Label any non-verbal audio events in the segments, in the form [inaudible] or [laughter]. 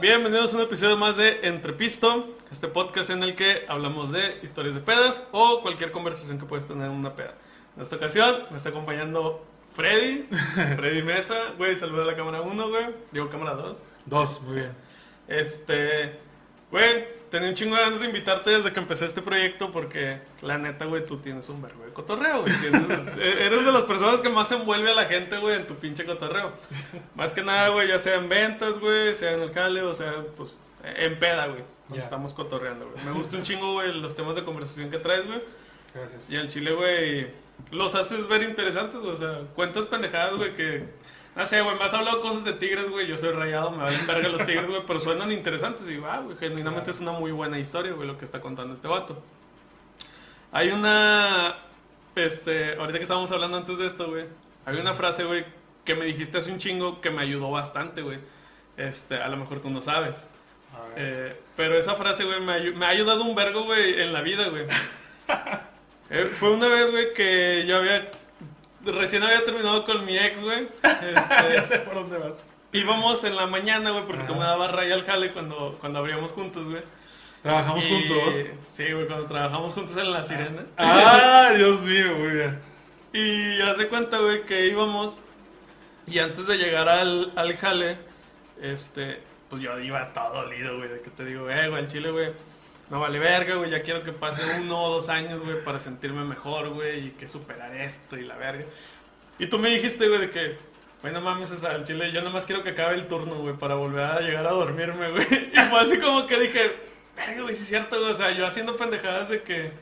Bienvenidos a un episodio más de Entrepisto, este podcast en el que hablamos de historias de pedas o cualquier conversación que puedes tener en una peda. En esta ocasión me está acompañando Freddy, [laughs] Freddy Mesa, güey, saluda a la cámara 1, güey, digo cámara 2. Dos, muy bien. Este, güey, tenía un chingo de ganas de invitarte desde que empecé este proyecto porque la neta, güey, tú tienes un verbo de cotorreo, güey. Tienes- [laughs] eres de las personas que más envuelve a la gente, güey, en tu pinche cotorreo. Más que nada, güey, ya sea en ventas, güey, sea en el jale, o sea, pues, en peda, güey. Ya. estamos cotorreando, güey. Me gusta un chingo, güey, los temas de conversación que traes, güey. Gracias. Y al chile, güey, los haces ver interesantes, güey. O sea, cuentas pendejadas, güey, que... No sé, güey, me has hablado cosas de tigres, güey. Yo soy rayado, me valen verga los tigres, güey. Pero suenan interesantes y, va, güey, genuinamente es una muy buena historia, güey, lo que está contando este vato. Hay una... Este, ahorita que estábamos hablando antes de esto, güey. Hay una frase, güey, que me dijiste hace un chingo que me ayudó bastante, güey. Este, a lo mejor tú no sabes. Eh, pero esa frase, güey, me, me ha ayudado un vergo, güey, en la vida, güey. [laughs] Eh, fue una vez, güey, que yo había... Recién había terminado con mi ex, güey. [laughs] Este, ya sé por dónde vas. íbamos en la mañana, güey, porque tú me dabas raya al jale cuando, cuando abríamos juntos, güey. Trabajamos Y- juntos. Sí, güey, cuando trabajamos juntos en La Sirena. Ah, [laughs] Dios mío, muy bien. Y haz de cuenta, güey, que íbamos y antes de llegar al, al jale, este, pues yo iba todo dolido, güey, de que te digo, eh, güey, el chile, güey, no vale verga, güey, ya quiero que pase uno o dos años, güey, para sentirme mejor, güey, y que superar esto y la verga. Y tú me dijiste, güey, de que, güey, no mames, o sea, el chile, yo nomás quiero que acabe el turno, güey, para volver a llegar a dormirme, güey. [laughs] Y fue así como que dije, verga, güey, sí es cierto, güey, o sea, yo haciendo pendejadas de que...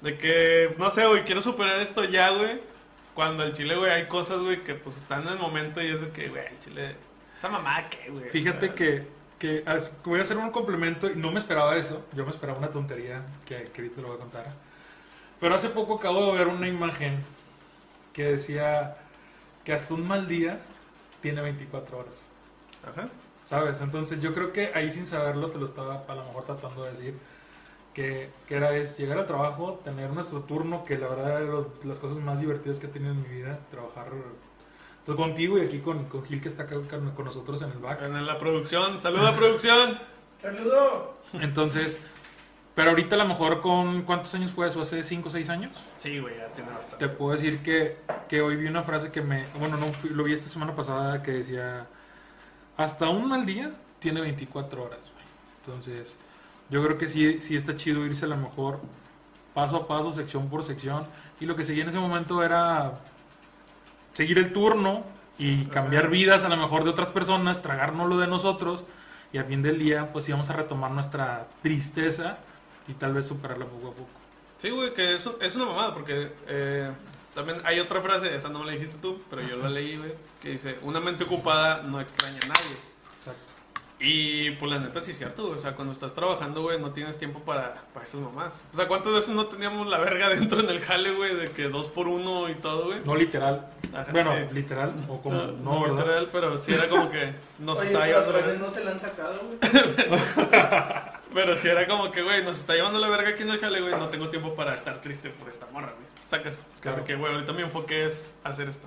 De que, no sé, güey, quiero superar esto ya, güey. Cuando al chile, güey, hay cosas, güey, que pues están en el momento y es de que, güey, el chile. Esa mamá, ¿qué, güey? Fíjate O sea, que, que as- voy a hacer un complemento y no me esperaba eso. Yo me esperaba una tontería que, que ahorita lo voy a contar. Pero hace poco acabo de ver una imagen que decía que hasta un mal día tiene 24 horas. Ajá. ¿Sabes? Entonces yo creo que ahí sin saberlo te lo estaba a lo mejor tratando de decir. Que, que era es llegar al trabajo, tener nuestro turno, que la verdad era los- las cosas más divertidas que he tenido en mi vida. Trabajar pues, contigo y aquí con, con Gil que está acá con, con nosotros en el back. En la producción, saluda producción. ¡Saludo! Entonces, pero ahorita a lo mejor con cuántos años fue eso, hace 5 o 6 años. Sí, güey, ya tiene bastante. Te puedo decir que, que hoy vi una frase que me, bueno, no, fui- lo vi esta semana pasada que decía, hasta un mal día tiene 24 horas. güey". Entonces, yo creo que sí, sí está chido irse a lo mejor paso a paso, sección por sección. Y lo que seguía en ese momento era seguir el turno y cambiar vidas a lo mejor de otras personas, tragarnos lo de nosotros. Y al fin del día, pues íbamos a retomar nuestra tristeza y tal vez superarla poco a poco. Sí, güey, que eso es una mamada, porque eh, también hay otra frase, esa no me la dijiste tú, pero yo la leí, güey, que dice: Una mente ocupada no extraña a nadie. Y pues la neta sí es cierto, güey. O sea, cuando estás trabajando, güey, no tienes tiempo para, para esas mamás. O sea, ¿cuántas veces no teníamos la verga [laughs] dentro en el jale, güey? De que dos por uno y todo, güey. No literal. Ajá, Bueno, sí. literal, o como, No, no, no ¿verdad? literal, pero sí era como que [laughs] nos Oye, está pero llevando verga. no se la han sacado, güey. [laughs] Pero sí era como que, güey, nos está llevando la verga aquí en el jale, güey. No tengo tiempo para estar triste por esta morra, güey. Sacas. Claro. Así que, güey, ahorita mi enfoque es hacer esto.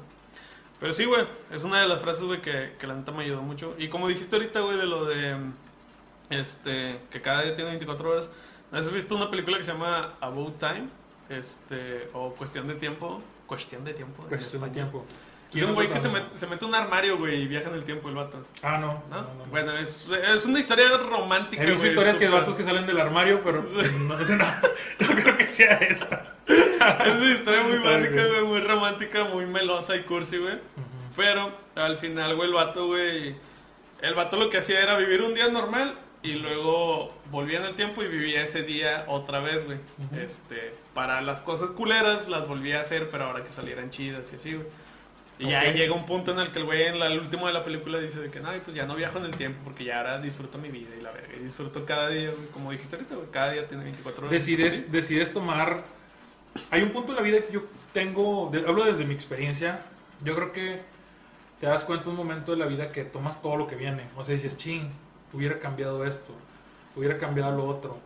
Pero sí, güey, es una de las frases, güey, que, que la neta me ayudó mucho. Y como dijiste ahorita, güey, de lo de. Este. Que cada día tiene 24 horas. ¿Has visto una película que se llama About Time? Este. O Cuestión de Tiempo. Cuestión de Tiempo. Cuestión de tiempo. Es un güey que se mete, se mete en un armario, güey, y viaja en el tiempo el vato. Ah, no. ¿No? no, no, no. Bueno, es, es una historia romántica, He visto güey, historias que de vatos que salen del armario, pero [laughs] no, no, [laughs] no creo que sea esa. Es una historia muy básica, güey. muy romántica, muy melosa y cursi, güey. Pero al final, güey, el vato, güey. El vato lo que hacía era vivir un día normal y luego volvía en el tiempo y vivía ese día otra vez, güey. Ujú. Este, para las cosas culeras las volvía a hacer, pero ahora que salieran chidas y así, güey. Y ya Ok. llega un punto en el que el güey en la- el último de la película dice de que, no, pues ya no viajo en el tiempo porque ya ahora disfruto mi vida y la verga. Y disfruto cada día, güey. Como dijiste ahorita, güey, cada día tiene 24 horas. Decides, decides tomar. Hay un punto en la vida que yo tengo. de- hablo desde mi experiencia. Yo creo que te das cuenta un momento de la vida que tomas todo lo que viene. O sea, dices, ching, hubiera cambiado esto, hubiera cambiado lo otro.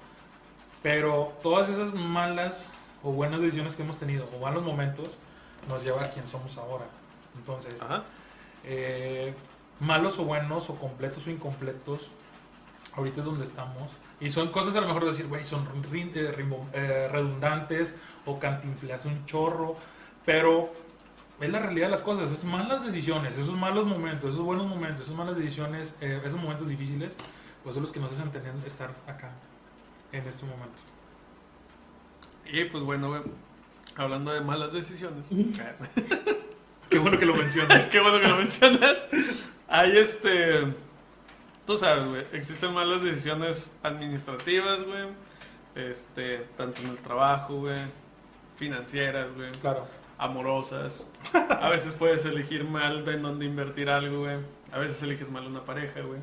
Pero todas esas malas o buenas decisiones que hemos tenido, o malos momentos, nos lleva a quien somos ahora. Entonces, Ajá. Eh, malos o buenos, o completos o incompletos, ahorita es donde estamos. Y son cosas a lo mejor decir, güey, son eh, eh, redundantes o cantinflas un chorro, pero es la realidad de las cosas, es malas decisiones, esos malos momentos, esos buenos momentos, esas malas decisiones, eh, esos momentos difíciles, pues son los que nos hacen tener, estar acá en este momento. Y pues bueno, hablando de malas decisiones. [laughs] Qué bueno que lo mencionas. [laughs] Qué bueno que lo mencionas. Hay este. Tú sabes, güey. Existen malas decisiones administrativas, güey. Este, tanto en el trabajo, güey. Financieras, güey. claro. Amorosas. A veces puedes elegir mal de en dónde invertir algo, güey. A veces eliges mal una pareja, güey.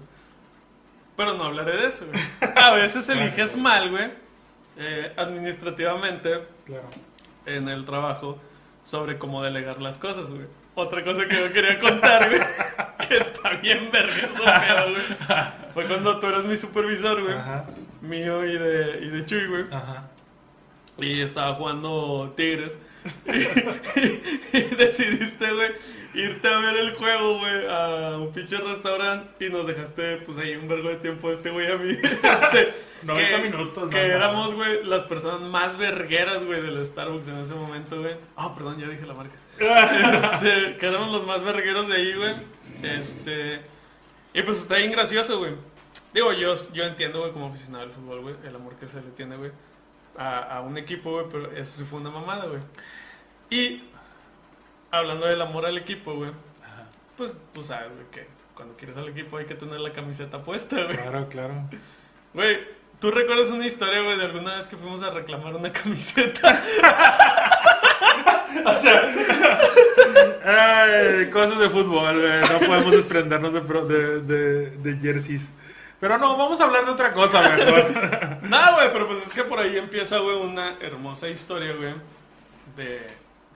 Pero no hablaré de eso, güey. A veces eliges mal, güey. eh, administrativamente Claro. en el trabajo sobre cómo delegar las cosas, güey. Otra cosa que yo quería contar, güey, [laughs] que está bien pedo, güey. Fue cuando tú eras mi supervisor, güey, Ajá. mío y de, y de Chuy, güey. Ajá. Y estaba jugando Tigres. Y, [laughs] y decidiste, güey, irte a ver el juego, güey, a un pinche restaurante y nos dejaste, pues ahí un vergo de tiempo este güey a mí. [laughs] Este, [laughs] 90 que- minutos. Que no, éramos, güey, las personas más vergueras, güey, del Starbucks en ese momento, güey. Ah, perdón, ya dije la marca. este, que éramos los más vergueros de ahí, güey. Este. Y pues está bien gracioso, güey. Digo, yo, yo entiendo, güey, como aficionado al fútbol, güey, el amor que se le tiene, güey, a, a un equipo, güey, pero eso sí fue una mamada, güey. Y hablando del amor al equipo, güey, pues tú sabes, güey, que cuando quieres al equipo hay que tener la camiseta puesta, güey. Claro, claro. Güey, ¿tú recuerdas una historia, güey, de alguna vez que fuimos a reclamar una [laughs] camiseta? [laughs] Ay, [laughs] cosas de fútbol, güey. No podemos desprendernos de, pro- de, de, de jerseys. Pero no, vamos a hablar de otra cosa mejor. No, güey, pero pues es que por ahí empieza, güey, una hermosa historia, güey, de,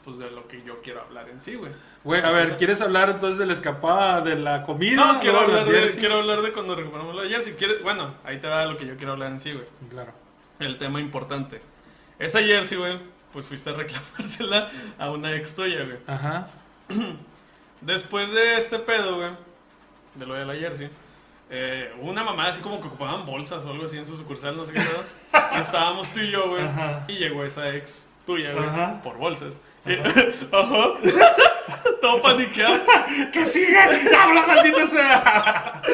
pues de lo que yo quiero hablar en sí, güey. Güey, a ver, ¿quieres hablar entonces de la escapada, de la comida? No, quiero hablar, de, jersey? quiero hablar de cuando recuperamos la jersey. ¿Quieres? Bueno, ahí te va lo que yo quiero hablar en sí, güey. Claro. El tema importante. Esa jersey, güey, pues fuiste a [laughs] reclamársela a una ex tuya, güey. Ajá. [clears throat] Después de este pedo, güey, de lo de la jersey, eh, una mamá así como que ocupaban bolsas o algo así en su sucursal, no sé qué y estábamos tú y yo, güey, y llegó esa ex tuya, güey, Ajá. por bolsas. Y- [laughs] Ajá. Todo paniqueado. [laughs] ¡Que siga! ¡Habla, maldita sea! [laughs]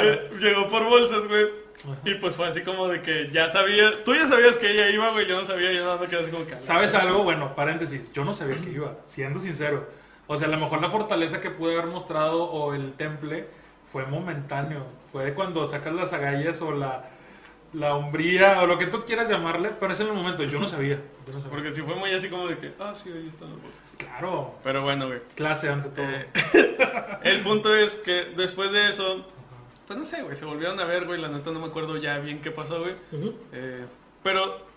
Eh, Llegó por bolsas, güey. Y pues fue así como de que ya sabía, tú ya sabías que ella iba, güey, yo no sabía, yo nada más quedé así como que... ¿Sabes algo? Bueno, paréntesis. Yo no sabía que iba, siendo sincero. O sea, a lo mejor la fortaleza que pude haber mostrado o el temple fue momentáneo. Fue cuando sacas las agallas o la, la hombría o lo que tú quieras llamarle, pero es en el momento. Yo no [laughs] sabía. Yo no sabía. Porque si fue muy así como de que, ah, sí, ahí están las bolsas. Claro. Pero bueno, güey. Clase ante todo. Eh, [laughs] el punto es que después de eso, pues no sé, güey, se volvieron a ver, güey. La neta no me acuerdo ya bien qué pasó, güey. Eh, pero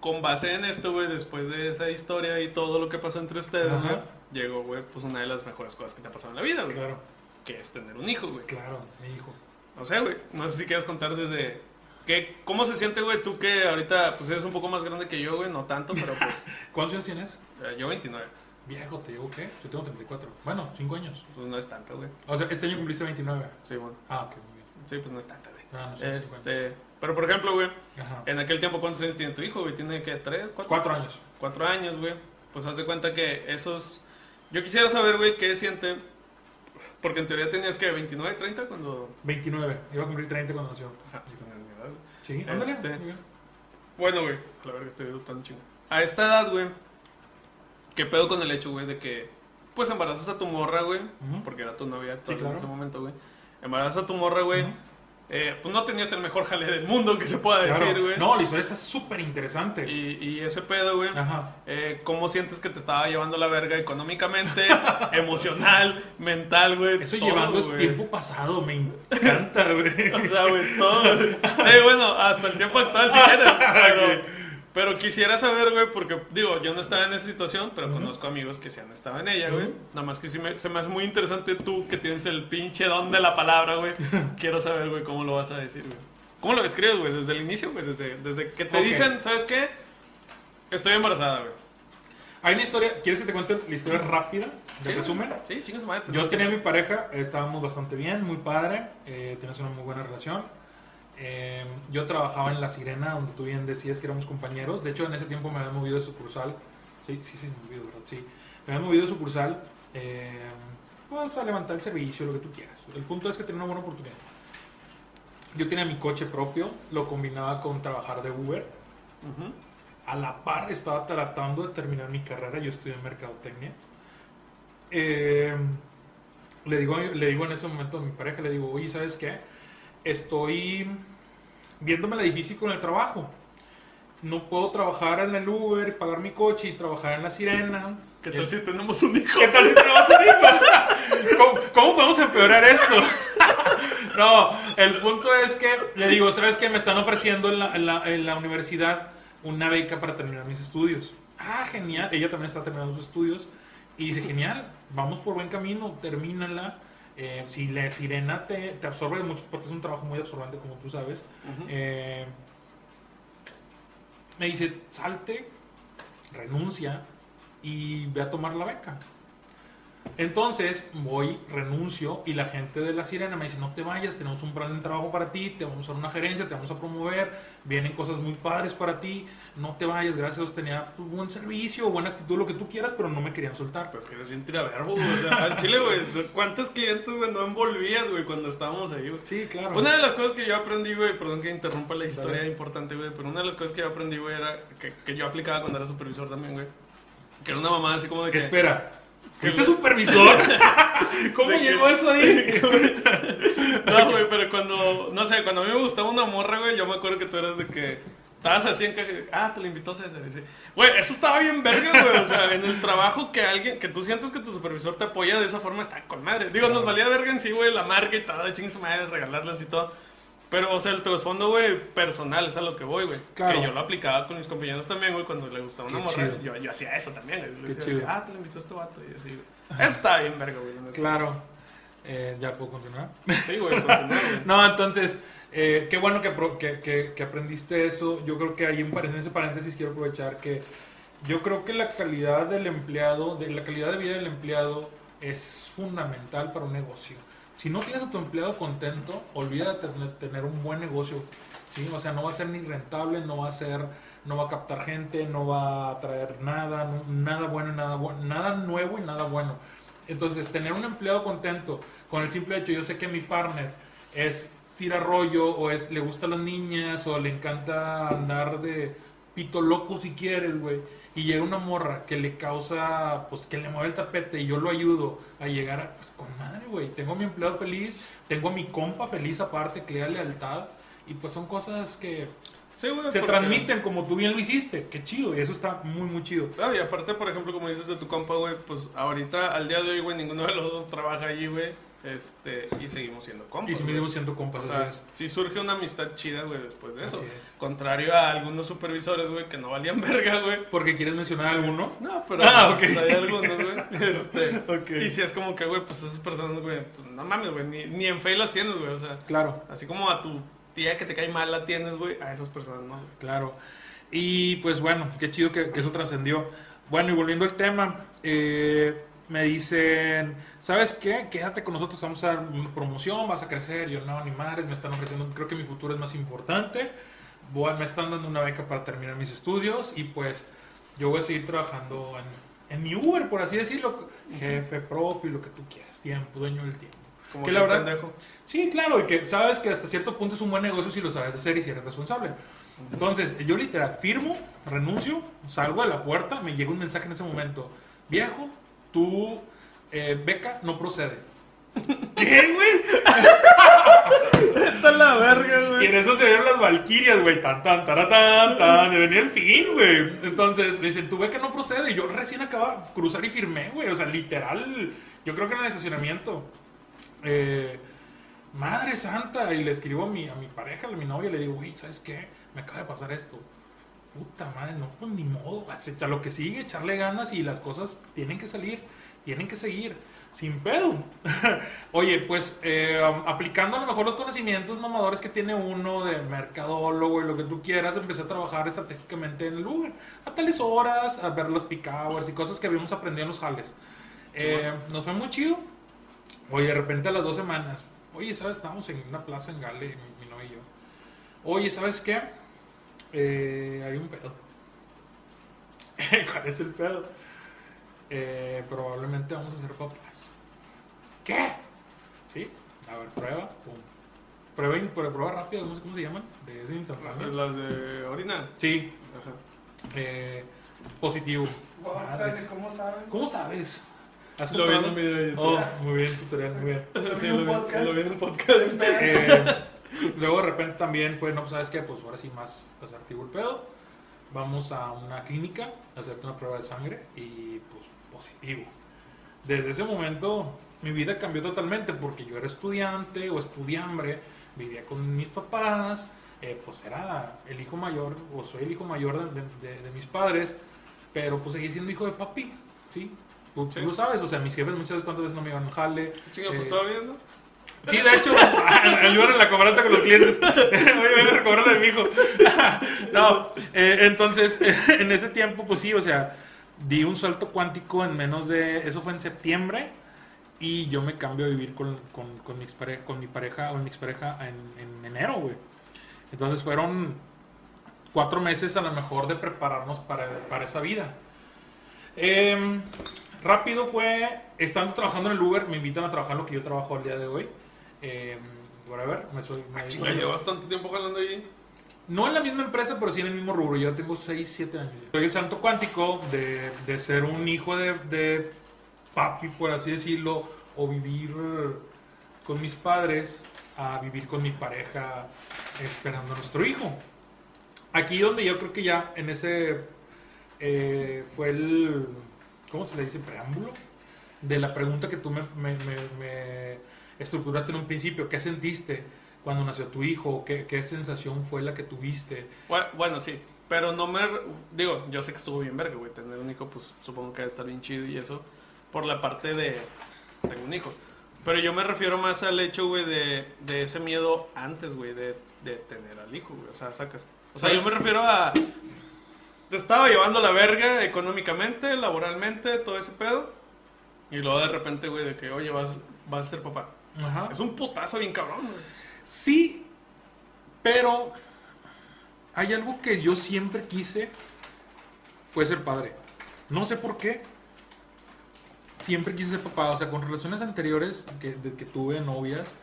con base en esto, güey, después de esa historia y todo lo que pasó entre ustedes, güey, llegó, güey, pues una de las mejores cosas que te ha pasado en la vida, güey. Claro, Que es tener un hijo, güey. claro, mi hijo. No sé, güey. No sé si quieres contar desde. ¿qué, ¿Cómo se siente, güey? Tú que ahorita, pues eres un poco más grande que yo, güey. No tanto, pero pues. [laughs] ¿Cuántos años tienes? eh, yo 29. Viejo, ¿te llevo qué? Yo tengo 34. Bueno, 5 años. Pues no es tanto, güey. O sea, este año cumpliste 29. Sí, bueno. Ah, ok, muy bien. Sí, pues no es tanto, güey. Ah, no sé. Este. Pero por ejemplo, güey. Ajá. En aquel tiempo, ¿cuántos años tiene tu hijo, güey? ¿Tiene qué? ¿Tres? ¿Cuatro? Cuatro años. Cuatro años, güey. Pues haz de cuenta que esos. Yo quisiera saber, güey, qué siente. Porque en teoría tenías que 29, 30 cuando. 29. Iba a cumplir 30 cuando nació. Ajá, pues mi edad. Sí, ándale. Este-. Bueno, güey, la verga estoy adoptando chingo. A esta edad, güey, ¿qué pedo con el hecho, güey, de que, pues, embarazas a tu morra, güey? Porque era tu novia actual Sí, claro. en ese momento, güey. Embarazas a tu morra, güey. Eh, pues no tenías el mejor jale del mundo que se pueda Claro. decir, güey. No, la historia está súper interesante. Y, y ese pedo, güey. Ajá. eh, ¿Cómo sientes que te estaba llevando la verga económicamente, [laughs] emocional, mental, güey? Eso todo, llevando es güey. tiempo pasado, me encanta, güey. [laughs] O sea, güey, todo. Sí, bueno, hasta el tiempo actual si quieres. [laughs] Pero, pero quisiera saber, güey, porque digo, yo no estaba en esa situación, pero conozco amigos que sí han estado en ella, güey. Ujú. Nada más que sí me, se me hace muy interesante tú que tienes el pinche don de la palabra, güey. [laughs] Quiero saber, güey, cómo lo vas a decir, güey. ¿Cómo lo describes, güey? Desde el inicio, güey. Desde, desde que te Ok. dicen, ¿sabes qué? Estoy embarazada, güey. Hay una historia, ¿quieres que te cuente la historia rápida? De Sí. resumen. Sí, chingas madre. Yo tenía a mi pareja, estábamos bastante bien, muy padre, eh, teníamos una muy buena relación. Eh, yo trabajaba en La Sirena, donde tú bien decías que éramos compañeros. De hecho, en ese tiempo me habían movido de sucursal. Sí, sí, sí, me movido, ¿verdad? Sí. Me habían movido de sucursal. Eh, pues a levantar el servicio, lo que tú quieras. El punto es que tenía una buena oportunidad. Yo tenía mi coche propio, lo combinaba con trabajar de Uber. Ujú. A la par estaba tratando de terminar mi carrera, yo estudié en mercadotecnia. Eh, le, digo, le digo en ese momento a mi pareja, le digo, oye, ¿sabes qué? Estoy viéndome la difícil con el trabajo. No puedo trabajar en el Uber, pagar mi coche y trabajar en la sirena. ¿Qué tal si tenemos un hijo? ¿Qué tal si tenemos un hijo? [laughs] ¿Cómo, cómo podemos empeorar esto? [laughs] No, el punto es que le digo, ¿sabes qué? Me están ofreciendo en la, en la- en la universidad una beca para terminar mis estudios. Ah, genial. Ella también está terminando sus estudios. Y dice, genial, vamos por buen camino, termínala. Eh, si la sirena te, te absorbe mucho, porque es un trabajo muy absorbente, como tú sabes. Eh, me dice, salte, renuncia y ve a tomar la beca. Entonces voy, renuncio y la gente de la sirena me dice, no te vayas, tenemos un plan de trabajo para ti, te vamos a dar una gerencia, te vamos a promover, vienen cosas muy padres para ti, no te vayas, gracias a Dios tenía pues, buen servicio, buena actitud, lo que tú quieras, pero no me querían soltar. Pues que bien tiraverbo. O sea, al chile, güey. ¿Cuántos clientes, güey, no envolvías, güey, cuando estábamos ahí, güey? Sí, claro. Una de las cosas que yo aprendí, güey, perdón que interrumpa la historia Dale. importante, güey, pero una de las cosas que yo aprendí, güey, era que, que yo aplicaba cuando era supervisor también, güey. Que era una mamá así como de que... Espera, ¿este le- supervisor? [laughs] ¿Cómo llegó eso ahí? [laughs] No, güey, pero cuando, no sé, cuando a mí me gustaba una morra, güey, yo me acuerdo que tú eras de que estabas así en que, ah, te la invitó César. Y sí. Güey, eso estaba bien verga, güey. O sea, en el trabajo que alguien, que tú sientes que tu supervisor te apoya de esa forma, está con madre. Digo, nos valía verga en sí, güey, la marca y todo, de chingue su madre, regalarlas y todo. Pero, o sea, el trasfondo, güey, personal, es a lo que voy, güey. Claro. Que yo lo aplicaba con mis compañeros también, güey, cuando le gustaba una morra. Yo, yo hacía eso también, güey. Qué decía, chido. ah, te la invitó este vato. Y así, güey. Estaba bien verga, güey. Claro. Eh, ¿Ya puedo continuar? Sí, güey. [laughs] No, entonces, eh, qué bueno que, que, que- que aprendiste eso. Yo creo que ahí par- en ese paréntesis quiero aprovechar que yo creo que la calidad del empleado, de la calidad de vida del empleado es fundamental para un negocio. Si no tienes a tu empleado contento, olvídate de tener un buen negocio. ¿sí? O sea, no va a ser ni rentable, no va a ser, no va a captar gente, no va a traer nada, nada bueno, nada nada nuevo y nada bueno. Entonces, tener un empleado contento con el simple hecho, yo sé que mi partner es tira rollo o es le gusta a las niñas o le encanta andar de pito loco si quieres, güey. Y llega una morra que le causa, pues que le mueve el tapete y yo lo ayudo a llegar a, pues con madre, güey. Tengo a mi empleado feliz, tengo a mi compa feliz aparte, que le da lealtad. Y pues son cosas que Sí, güey, se porque- transmiten como tú bien lo hiciste. Qué chido, y eso está muy, muy chido. Ah, y aparte, por ejemplo, como dices de tu compa, güey, pues ahorita, al día de hoy, güey, ninguno de los dos trabaja allí, güey. Este, y seguimos siendo compas. Y seguimos siendo compas, O sea, sí surge una amistad chida, güey, después de eso. Es. Contrario a algunos supervisores, güey, que no valían [laughs] verga, güey. Porque quieres mencionar alguno. No, pero Ah, pues, hay algunos, güey. [laughs] Este. Y si es como que, güey, pues esas personas, güey, pues no mames, güey, ni, ni en fe las tienes, güey. O sea, Claro. así como a tu tía que te cae mal la tienes, güey, a esas personas no. Claro. Y pues bueno, qué chido que, que eso trascendió. Bueno, y volviendo al tema, eh, me dicen, ¿sabes qué? Quédate con nosotros, vamos a dar promoción, vas a crecer. Yo no, ni madres, me están ofreciendo, creo que mi futuro es más importante. Voy- me están dando una beca para terminar mis estudios y pues yo voy a seguir trabajando en, en mi Uber, por así decirlo. Jefe propio lo que tú quieras, tiempo, dueño del tiempo. Como que la verdad- pendejo. Sí, claro, y que sabes que hasta cierto punto es un buen negocio si lo sabes hacer y si eres responsable. Entonces, yo literal firmo, renuncio, salgo de la puerta, me llega un mensaje en ese momento. Viejo, tu eh, beca no procede. [laughs] ¿Qué, güey? Está la verga, Y güey. en eso se oyeron las valquirias, güey. Tan, tan, taratán, tan. Y venía el fin, güey. Entonces me dicen, tu beca no procede. Y yo recién acababa de cruzar y firmé, güey. O sea, literal. Yo creo que en el estacionamiento. Eh, Madre santa. Y le escribo a mi, a mi pareja, a mi novia, le digo, güey, ¿sabes qué? Me acaba de pasar esto. Puta madre, no, pues ni modo. A lo que sigue, echarle ganas y las cosas tienen que salir, tienen que seguir. sin pedo. [laughs] Oye, pues eh, aplicando a lo mejor los conocimientos mamadores que tiene uno de mercadólogo y lo que tú quieras, empecé a trabajar estratégicamente en el Uber. A tales horas, a ver los peak hours y cosas que habíamos aprendido en los jales. Eh, nos fue muy chido. Oye, de repente a las dos semanas, oye, ¿sabes? Estábamos en una plaza en Gale, mi, mi novia y yo. Oye, ¿sabes qué? Eh, hay un pedo. [laughs] ¿Cuál es el pedo? Eh, probablemente vamos a hacer papás. ¿Qué? ¿Sí? A ver, prueba. Pum. Prueba, prueba, prueba rápida, no sé cómo se llaman. De ese intercambio. Las de orina. Sí, Ajá. eh, positivo. Madres. ¿Cómo saben? ¿Cómo sabes? ¿Has Lo vi en un video de YouTube. Oh, muy bien, tutorial, muy bien. [laughs] Sí, vi, lo vi en un podcast. Eh, [laughs] luego de repente también fue, no, pues sabes qué, pues ahora sí más asertivo el pedo. Vamos a una clínica, a hacerte una prueba de sangre y pues positivo. Desde ese momento mi vida cambió totalmente porque yo era estudiante o estudiambre, vivía con mis papás, eh, pues era el hijo mayor o soy el hijo mayor de, de- de mis padres, pero pues seguí siendo hijo de papi, ¿sí? Tú, tú Sí. lo sabes, o sea, mis jefes muchas veces cuántas veces no me iban al jale, Chinga, pues Eh, estaba viendo. Sí, de hecho, ayudan en la cobranza con los clientes. [laughs] Oye, a cobrarle de mi hijo. [laughs] No, eh, entonces, [laughs] en ese tiempo, pues sí, o sea, di un salto cuántico en menos de. Eso fue en septiembre. Y yo me cambio a vivir con, con, con mi, expareja, con mi pareja o mi expareja en, en enero, güey. Entonces fueron cuatro meses a lo mejor de prepararnos para, para esa vida. Em, rápido fue, estando trabajando en el Uber, me invitan a trabajar lo que yo trabajo al día de hoy. Eh, whatever, me soy, me- Chinga, llevas tanto tiempo jalando ahí. no en la misma empresa, pero sí en el mismo rubro. Yo tengo 6, 7 años. Soy el santo cuántico de, de ser un hijo de, de papi, por así decirlo, o vivir con mis padres a vivir con mi pareja esperando a nuestro hijo. Aquí donde yo creo que ya en ese eh, fue el, ¿cómo se le dice? Preámbulo de la pregunta que tú me, me- me- me estructuraste en un principio. ¿Qué sentiste cuando nació tu hijo? ¿Qué, qué sensación fue la que tuviste? Bueno, bueno, sí. Pero no me. Digo, yo sé que estuvo bien verga, güey. Tener un hijo, pues supongo que debe estar bien chido y eso. Por la parte de. Tengo un hijo. Pero yo me refiero más al hecho, güey, de, de ese miedo antes, güey, de, de tener al hijo, güey. O sea, sacas. O sea, yo me refiero a. Te estaba llevando la verga económicamente, laboralmente, todo ese pedo. Y luego de repente, güey, de que, oye, vas, vas a ser papá. Ajá. Es un putazo bien cabrón, güey. Sí, pero hay algo que yo siempre quise, fue ser padre. No sé por qué. Siempre quise ser papá. O sea, con relaciones anteriores que, de que tuve novias,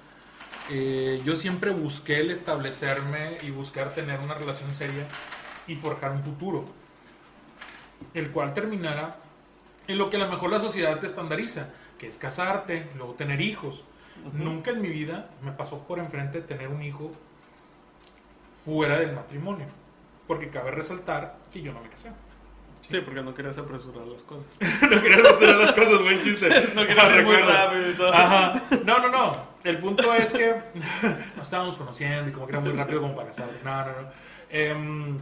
eh, yo siempre busqué el establecerme y buscar tener una relación seria y forjar un futuro. El cual terminara en lo que a lo mejor la sociedad te estandariza, que es casarte, luego tener hijos. Nunca en mi vida me pasó por enfrente tener un hijo fuera del matrimonio. Porque cabe resaltar que yo no me casé. Sí, porque no querías apresurar las cosas. [laughs] no querías hacer las cosas, buen chiste. [laughs] No querías ser muy Recuerdo. rápido y todo. Ajá. No, no, no. El punto es que [laughs] nos estábamos conociendo y como que era muy rápido como para casar. No, no, no. Em,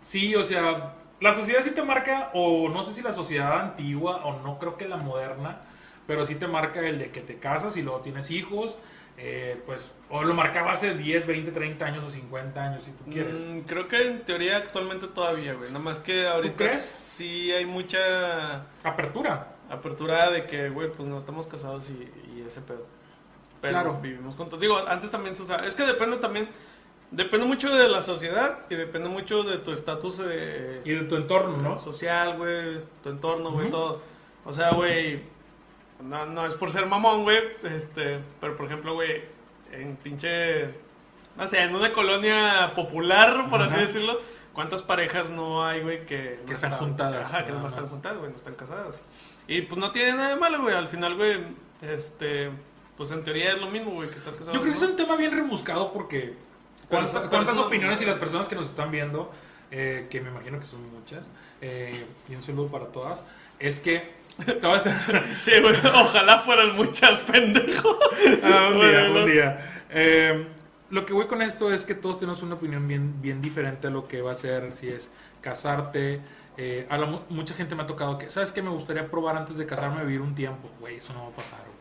sí, o sea, la sociedad sí te marca, o no sé si la sociedad antigua o no creo que la moderna, pero sí te marca el de que te casas y luego tienes hijos. eh, pues, o lo marcaba hace 10, 20, 30 años o 50 años, si tú quieres. Mm, creo que en teoría actualmente todavía, güey. Nada más que ahorita crees? sí hay mucha Apertura. apertura de que, güey, pues no estamos casados y, y ese pedo. Pero Claro. vivimos juntos. Digo, antes también se usaba. Es que depende también. Depende mucho de la sociedad y depende mucho de tu estatus eh, Y de tu entorno, ¿no? social, güey, tu entorno, güey, todo. O sea, güey, no, no es por ser mamón, güey, este, pero por ejemplo, güey, en pinche, no sé, en una colonia popular, por así decirlo, ¿cuántas parejas no hay, güey, que... Que están juntadas, Ajá, que no están juntadas, güey, no están casadas. Y pues no tiene nada de malo, güey, al final, güey, este, pues en teoría es lo mismo, güey, que estar casado. Yo creo que ¿no? es un tema bien rebuscado porque ¿cuántas, opiniones y las personas que nos están viendo, eh, que me imagino que son muchas, eh, y un saludo para todas, es que todas estas... [laughs] Sí, güey, ojalá fueran muchas, pendejo. Ah, un día, Bueno. un día. Eh, lo que voy con esto es que todos tenemos una opinión bien, bien diferente a lo que va a ser, si es casarte, Eh, a la mu- mucha gente me ha tocado que, ¿sabes qué? Me gustaría probar antes de casarme vivir un tiempo. Güey, eso no va a pasar, güey.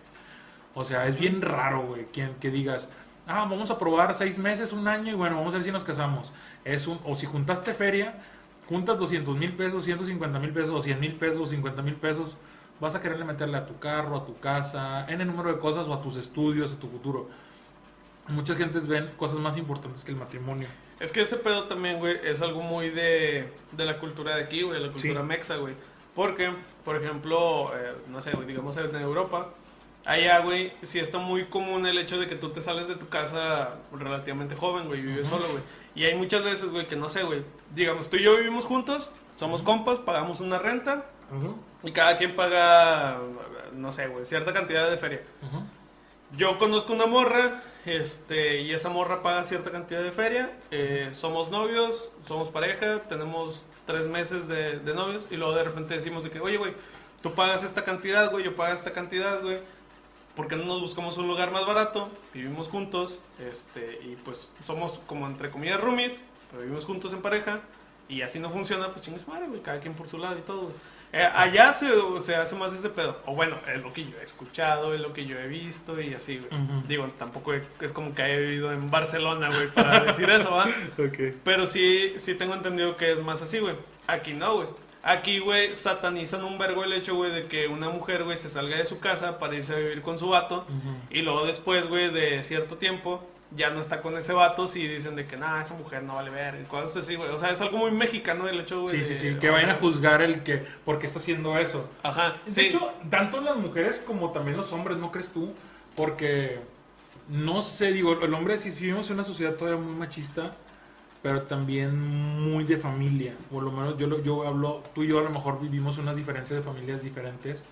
O sea, es bien raro, güey, que, que digas, ah, vamos a probar seis meses, un año y bueno, vamos a ver si nos casamos. Es un, o si juntaste feria, juntas 200 mil pesos, 150 mil pesos, o 100 mil pesos, o 50 mil pesos, vas a quererle meterle a tu carro, a tu casa, en el número de cosas o a tus estudios, a tu futuro. Muchas gentes ven cosas más importantes que el matrimonio. Es que ese pedo también, güey, es algo muy de, de la cultura de aquí, güey, la cultura Sí. mexa, güey. Porque, por ejemplo, eh, no sé, güey, digamos en Europa, allá, güey, sí está muy común el hecho de que tú te sales de tu casa relativamente joven, güey, y vives solo, güey. Y hay muchas veces, güey, que no sé, güey, digamos, tú y yo vivimos juntos, somos compas, pagamos una renta y cada quien paga, no sé, güey, cierta cantidad de feria. Yo conozco una morra, este, y esa morra paga cierta cantidad de feria. eh, somos novios, somos pareja, tenemos tres meses de, de novios, y luego de repente decimos de que, oye, güey, tú pagas esta cantidad, güey, yo pago esta cantidad, güey. ¿Por qué no nos buscamos un lugar más barato? Vivimos juntos, este, y pues somos como entre comillas roomies, pero vivimos juntos en pareja, y así no funciona, pues chingues madre, güey, cada quien por su lado y todo. Eh, allá se, se hace más ese pedo. O bueno, es lo que yo he escuchado, es lo que yo he visto y así, güey. Ujú. Digo, tampoco es como que haya vivido en Barcelona, güey, para decir eso, ¿va? [laughs] Pero sí, sí tengo entendido que es más así, güey. Aquí no, güey. Aquí, güey, satanizan un vergo el hecho, güey, de que una mujer, güey, se salga de su casa para irse a vivir con su vato. Y luego después, güey, de cierto tiempo, ya no está con ese vato, si dicen de que, nada, esa mujer no vale ver, y cosas así, güey. O sea, es algo muy mexicano el hecho, güey. Sí, sí, sí, que vayan a juzgar el que, ¿por qué está haciendo eso? Ajá, De sí. hecho, tanto las mujeres como también los hombres, ¿no crees tú? Porque, no sé, digo, el hombre, si vivimos en una sociedad todavía muy machista, pero también muy de familia. Por lo menos yo, yo hablo, tú y yo a lo mejor vivimos unas diferencias de familias diferentes.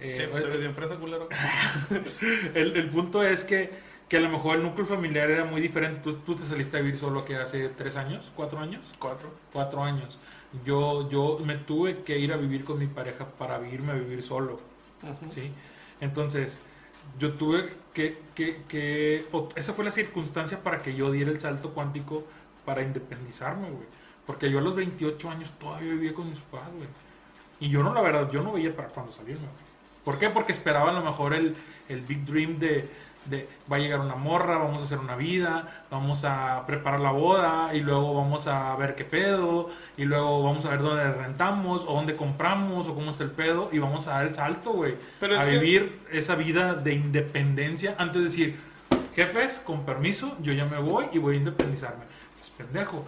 Eh, Sí, pues bien fresa, culero. [laughs] el, el punto es que, que a lo mejor el núcleo familiar era muy diferente. Tú, tú te saliste a vivir solo que hace tres años, cuatro años Cuatro. cuatro años. Yo, yo me tuve que ir a vivir con mi pareja para irme a vivir solo, Ujú. ¿sí? Entonces, yo tuve que, que, que- esa fue la circunstancia para que yo diera el salto cuántico para independizarme, güey. Porque yo a los 28 años todavía vivía con mis papás, güey. Y yo no, la verdad, yo no veía para cuándo salirme, güey. ¿Por qué? Porque esperaba a lo mejor el, el big dream de, de va a llegar una morra, vamos a hacer una vida, vamos a preparar la boda y luego vamos a ver qué pedo y luego vamos a ver dónde rentamos o dónde compramos o cómo está el pedo y vamos a dar el salto, güey. A que- vivir esa vida de independencia antes de decir, jefes, con permiso, yo ya me voy y voy a independizarme. Es pendejo.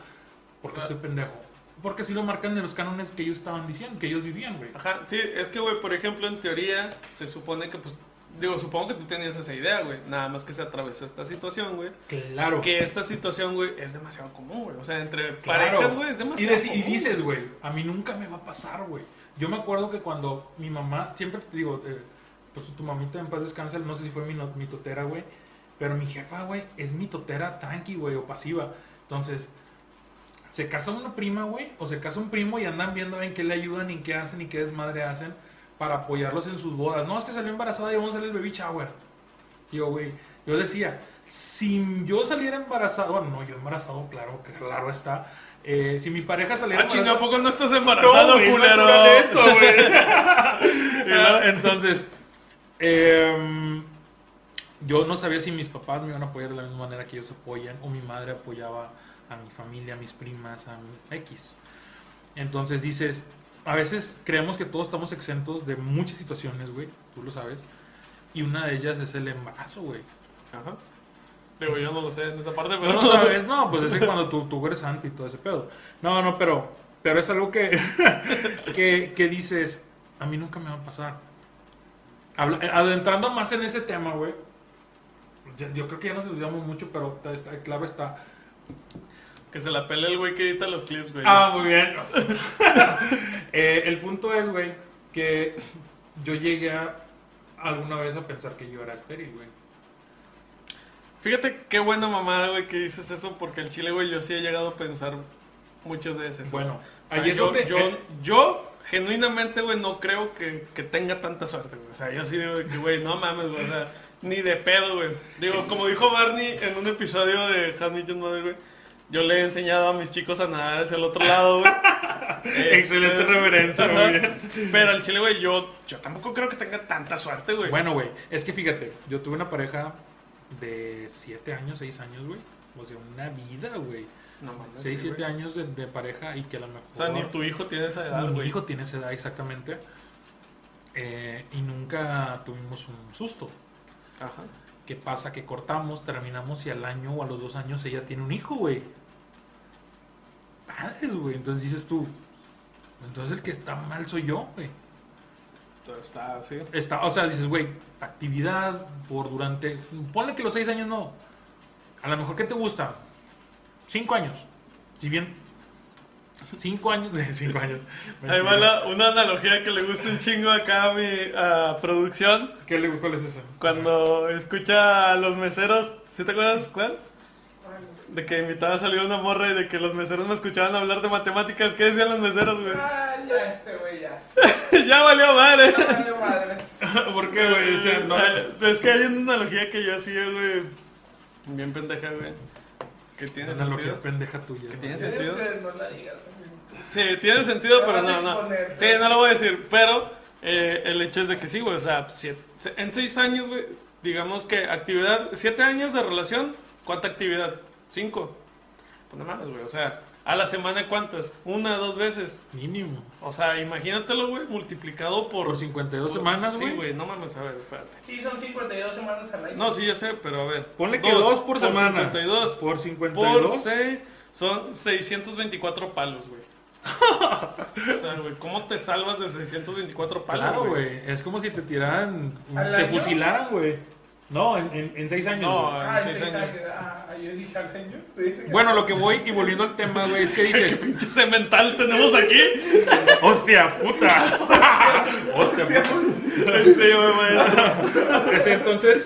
¿Por qué Ah. soy pendejo? Porque así lo marcan en los cánones que ellos estaban diciendo, que ellos vivían, güey. Ajá, sí, es que, güey, por ejemplo, en teoría, se supone que, pues, digo, supongo que tú tenías esa idea, güey. Nada más que se atravesó esta situación, güey. Claro. Que esta situación, güey, es demasiado común, güey. O sea, entre Claro. parejas, güey, es Y, demasiado y común. dices, güey, a mí nunca me va a pasar, güey. Yo me acuerdo que cuando mi mamá, siempre te digo, eh, pues tu mamita en paz descansa, no sé si fue mi, no- mi totera, güey, pero mi jefa, güey, es mi totera tranqui, güey, o pasiva. Entonces, se casa una prima, güey, o se casa un primo y andan viendo en qué le ayudan y qué hacen y qué desmadre hacen para apoyarlos en sus bodas. No, es que salió embarazada y vamos a hacer el baby shower. Digo, güey, yo decía, si yo saliera embarazado, bueno, no, yo embarazado, claro, que claro está. Eh, si mi pareja saliera Ah, chinga, ¿a embarazada. poco no estás embarazado, culero? natural eso, güey. [laughs] Ah, Entonces, em, yo no sabía si mis papás me iban a apoyar de la misma manera que ellos apoyan, o mi madre apoyaba a mi familia, a mis primas, a mi X. Entonces dices, a veces creemos que todos estamos exentos de muchas situaciones, güey, tú lo sabes, y una de ellas es el embarazo, güey. Ajá. Digo, yo no lo sé en esa parte, pero... No lo sabes, no, pues es [laughs] cuando tú, tú eres santo y todo ese pedo. No, no, pero, pero es algo que, [laughs] que, que dices, a mí nunca me va a pasar. Habla- eh, adentrando más en ese tema, güey. Yo creo que ya nos olvidamos mucho, pero está- claro está. Que se la pele el güey que edita los clips, güey. Ah, muy bien. [laughs] Eh, el punto es, güey, que yo llegué a, alguna vez a pensar que yo era estéril, güey. Fíjate qué buena mamada, güey, que dices eso, porque el chile, güey, yo sí he llegado a pensar muchas veces. Bueno, O sea, ahí es yo, donde- yo, yo, genuinamente, güey, no creo que, que tenga tanta suerte, güey. O sea, yo sí digo que, güey, no mames, güey. O sea, ni de pedo, güey. Digo, como dijo Barney en un episodio de Your Mother, güey. Yo le he enseñado a mis chicos a nadar hacia el otro lado, güey. [laughs] Excelente Este, referencia, ajá. muy bien. Pero el chile, güey, yo, yo tampoco creo que tenga tanta suerte, güey. Bueno, güey, es que fíjate, yo tuve una pareja de 7 años, 6 años, güey. O sea, una vida, güey. no mames. 6, sí, 7 güey. años de, de pareja y que a lo mejor... O sea, ni tu hijo tiene esa edad, Ni mi güey. hijo tiene esa edad exactamente. Eh, y nunca tuvimos un susto. Ajá. ¿Qué pasa? Que cortamos, terminamos y al año o a los dos años ella tiene un hijo, güey. Padres, güey. Entonces dices tú, entonces el que está mal soy yo, güey. Está así. Está, o sea, dices, güey, actividad por durante. Ponle que los seis años no. A lo mejor, ¿qué te gusta? Cinco años. Si bien. Cinco años. [laughs] Cinco años. Ahí va la- una analogía que le gusta un chingo acá a mi a producción. ¿Qué le- ¿Cuál es eso? Cuando escucha a los meseros, ¿sí te acuerdas cuál? De que invitaba a salir una morra y de que los meseros me escuchaban hablar de matemáticas. ¿Qué decían los meseros, güey? Ah, ya este güey, ya. [laughs] ya valió madre. Vale madre. [laughs] ¿Por qué, güey? O sea, no- Eh, Es que hay una analogía que yo hacía, güey. Bien pendeja, güey. Que tiene Una analogía sentido. pendeja tuya. Yo digo sentido? que no la digas. Sí, tiene sentido, pero no, no. Sí, ¿no? no lo voy a decir. Pero eh, el hecho es de que sí, güey. O sea, siete- en seis años, güey, digamos que actividad, siete años de relación, ¿cuánta actividad? Cinco. Pues no mames, güey. O sea, a la semana, ¿cuántas? Una, dos veces. Mínimo. O sea, imagínatelo, güey, multiplicado por. Por 52 por- semanas, güey. Sí, güey, no mames, a ver, espérate. Sí, son 52 semanas al año. No, sí, ya sé, pero a ver. Ponle que dos por semana. 52. Por Por 52. 6 son 624 palos, güey. [laughs] o sea, güey, ¿cómo te salvas de 624 palos? Claro, güey. Es como si te tiraran. ¿Al Te año? fusilaran, güey. No, en, en, en seis años. No, güey. Ah, en en seis seis años. años. Ah, yo dije al año. [laughs] Bueno, lo que voy y volviendo al tema, güey, es que [laughs] dices. Pinche cemental tenemos aquí. [laughs] ¡Hostia, puta! ¡Hostia, puta! En serio, güey. Entonces,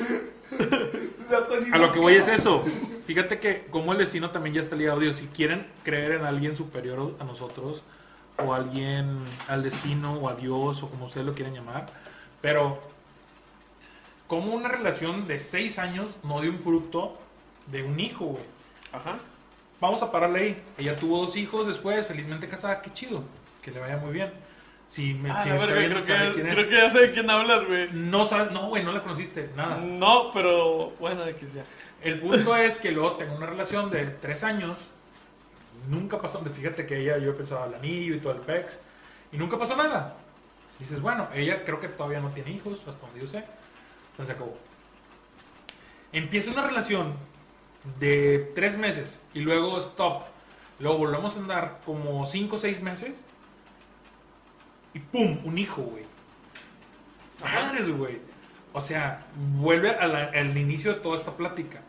a lo que voy es eso. Fíjate que como el destino también ya está ligado, Dios, si quieren creer en alguien superior a nosotros, o alguien al destino, o a Dios, o como ustedes lo quieran llamar, pero como una relación de seis años no dio un fruto de un hijo, güey. Ajá. Vamos a pararle ahí. Ella tuvo dos hijos después, felizmente casada, qué chido, que le vaya muy bien. Si me, Ah, si está verga, viendo, creo, que, quién es. creo que ya sé de quién hablas, güey. No sabes, no, güey, no la conociste, nada. No, pero bueno, de que sea. El punto es que luego tengo una relación de tres años. Nunca pasó. Fíjate que ella, yo pensaba el anillo y todo el pex. Y nunca pasó nada. Dices, bueno, ella creo que todavía no tiene hijos, hasta donde yo sé. Sea, se acabó. Empieza una relación de tres meses y luego stop. Luego volvemos a andar como cinco o seis meses. Y pum, un hijo, güey. Madres, güey. O sea, vuelve a la- al inicio de toda esta plática.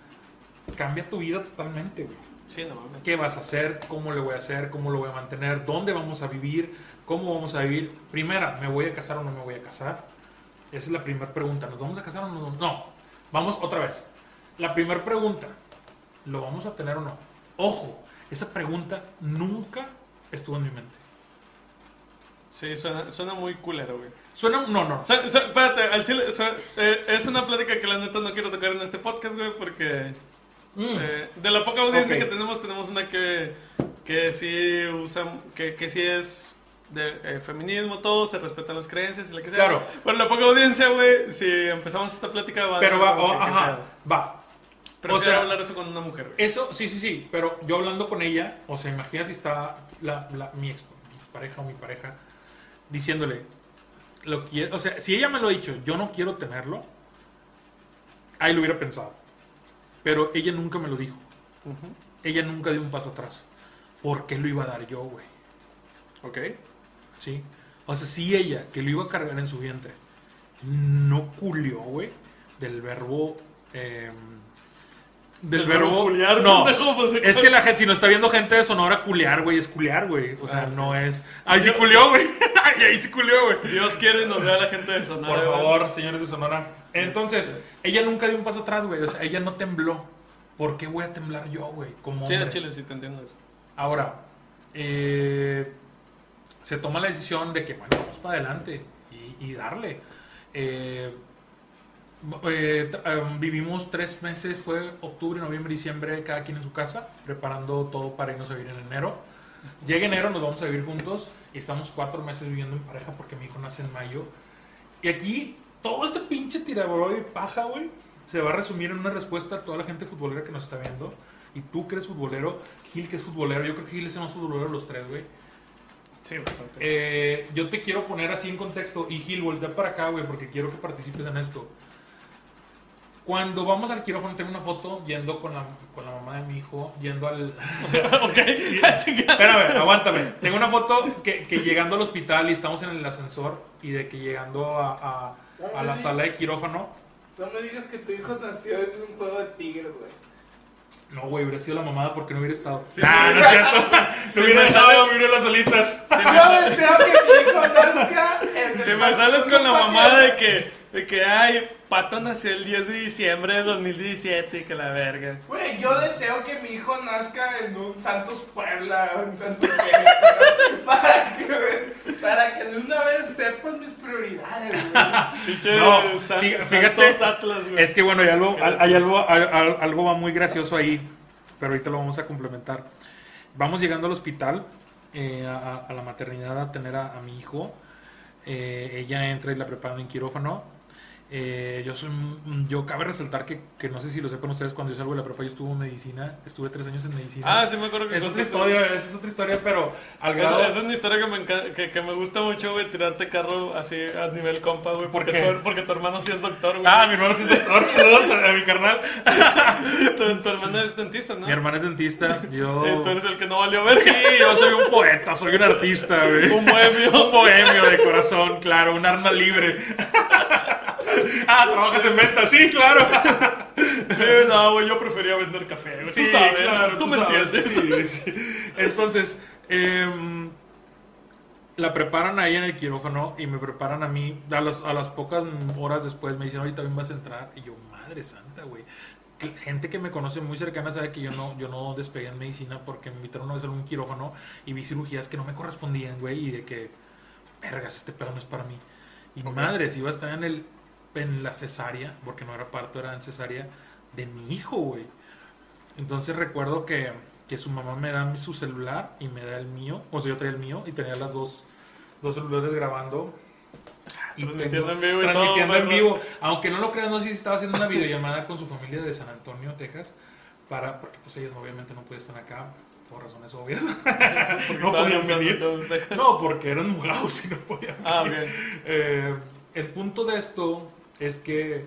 Cambia tu vida totalmente, güey. Sí, no mames. ¿Qué vas a hacer? ¿Cómo le voy a hacer? ¿Cómo lo voy a mantener? ¿Dónde vamos a vivir? ¿Cómo vamos a vivir? Primera, ¿me voy a casar o no me voy a casar? Esa es la primera pregunta. ¿Nos vamos a casar o no? No. Vamos otra vez. La primera pregunta, ¿lo vamos a tener o no? Ojo, esa pregunta nunca estuvo en mi mente. Sí, suena, suena muy culero, güey. Suena, no, no. Su- su- espérate, al chile, su- eh, es una plática que la neta no quiero tocar en este podcast, güey, porque Mm. eh, de la poca audiencia que tenemos, tenemos una que, que sí usa, que, que sí es de eh, feminismo, todo, se respetan las creencias y lo que sea. Claro. Pero la poca audiencia, güey, si empezamos esta plática va a Pero ser va, oh, que, ¿qué ajá, va. Prefiero O sea- hablar eso con una mujer, güey. Eso, sí, sí, sí, pero yo hablando con ella, o sea, imagínate está la, la- mi, ex, mi pareja o mi pareja diciéndole, lo quiero, o sea, si ella me lo ha dicho, yo no quiero tenerlo, ahí lo hubiera pensado. Pero ella nunca me lo dijo. Ella nunca dio un paso atrás. ¿Por qué lo iba a dar yo, güey? Ok. ¿Sí? O sea, si ella, que lo iba a cargar en su vientre, no culió, güey, del verbo... eh, del verbo... culiar, no, pendejo, pues, es que la gente, si nos está viendo gente de Sonora, culiar, güey, es culiar, güey. O sea, Ah, sí. no es... Ay, sí culió, güey. [laughs] Ay, ahí sí culió, güey. Dios quiere y nos vea la gente de Sonora. Por favor, señores de Sonora. Entonces, Este. ella nunca dio un paso atrás, güey. O sea, ella no tembló. ¿Por qué voy a temblar yo, güey? Como Sí, hombre? chile sí te entiendo eso. Ahora, eh, se toma la decisión de que, bueno, vamos para adelante y, darle. Eh, eh, em, vivimos tres meses, fue octubre, noviembre, diciembre, cada quien en su casa, preparando todo para irnos a vivir en enero. Llega enero, nos vamos a vivir juntos y estamos cuatro meses viviendo en pareja porque mi hijo nace en mayo. Y aquí, todo este pinche tirador de paja, güey, se va a resumir en una respuesta a toda la gente futbolera que nos está viendo. Y tú que eres futbolero, Gil que es futbolero, yo creo que Gil es el más futbolero de los tres, güey. Sí, bastante. Eh, yo te quiero poner así en contexto. Y Gil, voltea para acá, güey, porque quiero que participes en esto. Cuando vamos al quirófano, tengo una foto yendo con la, con la mamá de mi hijo, yendo al... [laughs] [laughs] ok, [laughs] Espérame, aguántame. Tengo una foto que, que llegando al hospital y estamos en el ascensor y de que llegando a, a- a la sala de quirófano. No me digas que tu hijo nació en un juego de tigres, güey. No, güey, hubiera sido la mamada porque no hubiera estado. Sí, ah, no es cierto. [laughs] No hubiera estado, me hubiera las solitas. Yo deseo que mi hijo nazca el me sales con la mamada de que, de que, ay, Pato nació el 10 de diciembre de 2017 y que la verga. Güey, yo deseo que mi hijo nazca en un Santos Puebla o en Santos [laughs] Querétaro, para que, para que de una vez sepan mis prioridades, güey. No, San- fíjate, Santos Atlas, güey. Es que bueno, hay algo, hay algo, hay- algo va muy gracioso ahí, pero ahorita lo vamos a complementar. Vamos llegando al hospital, eh, a, a la maternidad a tener a, a mi hijo. Eh, ella entra y la preparan en quirófano. Eh, yo soy, un- yo cabe resaltar que, que no sé si lo sepan ustedes, cuando yo salgo de la prepa yo estuve en medicina, estuve tres años en medicina. Ah, sí me acuerdo que es otra historia, esa es otra historia, pero al Esa, grado... esa es una historia que me, enca- que, que me gusta mucho, güey, tirarte carro así a nivel compa, güey. Porque, tu, porque tu hermano sí es doctor, güey. Ah, mi hermano es doctor, [laughs] saludos a, mi carnal. [laughs] tu, tu hermano es dentista, ¿no? Mi hermano es dentista, yo... [laughs] Y tú eres el que no valió verga. Sí, yo soy un poeta, soy un artista, güey. Un bohemio. Un bohemio de corazón, claro, un arma libre. [laughs] ah, trabajas en venta, sí, claro. [laughs] Sí, no, güey, yo prefería vender café, güey. Sí, tú sabes, claro, tú, me sabes, entiendes. sí, sí. Entonces, em, la preparan ahí en el quirófano y me preparan a mí. A, las- a las pocas horas después me dicen, oye, también vas a entrar. Y yo, madre santa, güey. Gente que me conoce muy cercana sabe que yo no, yo no despegué en medicina porque me invitaron una vez a un quirófano y vi cirugías que no me correspondían, güey, y de que, vergas, este pedo no es para mí. Y madres, iba a estar en, el, en la cesárea, porque no era parto, era en cesárea, de mi hijo, güey. Entonces recuerdo que, que su mamá me da su celular y me da el mío, o sea, yo traía el mío y tenía las dos, dos celulares grabando. Y Transmitiendo tengo- en vivo y todo, transmitiendo en vivo. Aunque no lo creas, no sé si estaba haciendo una videollamada con su familia de San Antonio, Texas, para, porque pues ellos obviamente no pueden estar acá, por razones obvias. [laughs] No podían venir. No, porque eran mugados y no podían Ah, venir. Eh, el punto de esto es que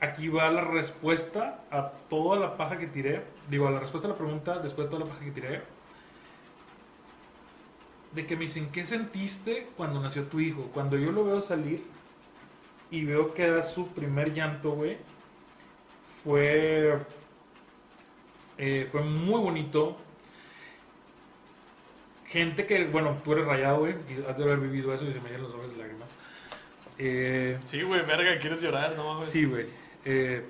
aquí va la respuesta a toda la paja que tiré. Digo, a la respuesta a la pregunta después de toda la paja que tiré. De que me dicen, ¿qué sentiste cuando nació tu hijo? Cuando yo lo veo salir y veo que da su primer llanto, güey, fue, eh, fue muy bonito. Gente que, bueno, tú eres rayado, güey, y has de haber vivido eso y se me llenan los ojos de lágrimas. Eh, Sí, güey, verga, quieres llorar, no mames. Sí, güey. Eh,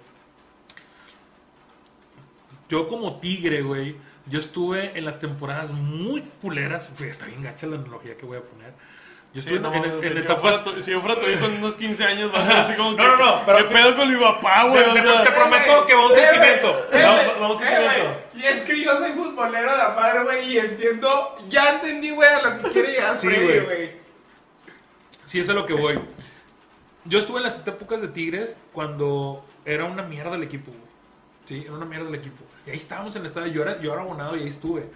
yo como tigre, güey, yo estuve en las temporadas muy culeras. Fue, está bien gacha la analogía que voy a poner. Yo Sí, estuve no, en, en- en si, yo etapas... fuera tu, si yo fuera tu hijo en unos 15 años, va a ser así como que. No, no, no, pero- ¿Qué pedo con mi papá, güey? Te- prometo que va un Eh, güey, sentimiento. eh, Va- güey, va- un eh, sentimiento. güey. Y es que yo soy futbolero de amar, güey, y entiendo, ya entendí, güey, a lo que quiere llegar Sí, güey. güey. Sí, eso es a lo que voy. Yo estuve en las épocas de Tigres cuando era una mierda el equipo, güey. Sí, era una mierda el equipo. Y ahí estábamos en el estadio. Yo era, yo era abonado y ahí estuve.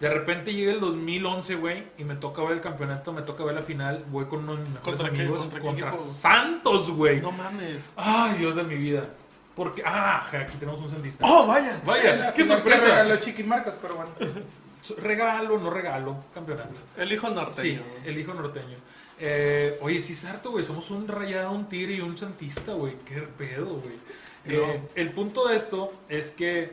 De repente llega el 2011, güey, y me toca ver el campeonato, me toca ver la final. Voy con unos mejores ¿Contra amigos ¿Contra contra, qué equipo? Santos, güey. No mames. Ay, Dios de mi vida. Porque, ah, aquí tenemos un sandista. ¡Oh, vaya! Vaya, qué sorpresa. regaló Chiquimarcas, pero bueno. [laughs] Regalo, no regalo, campeonato. El hijo Sí, norteño. el hijo norteño. Eh, oye, sí es harto, güey. Somos un rayado, un tigre y un santista, güey. Qué pedo, güey. Eh, el punto de esto es que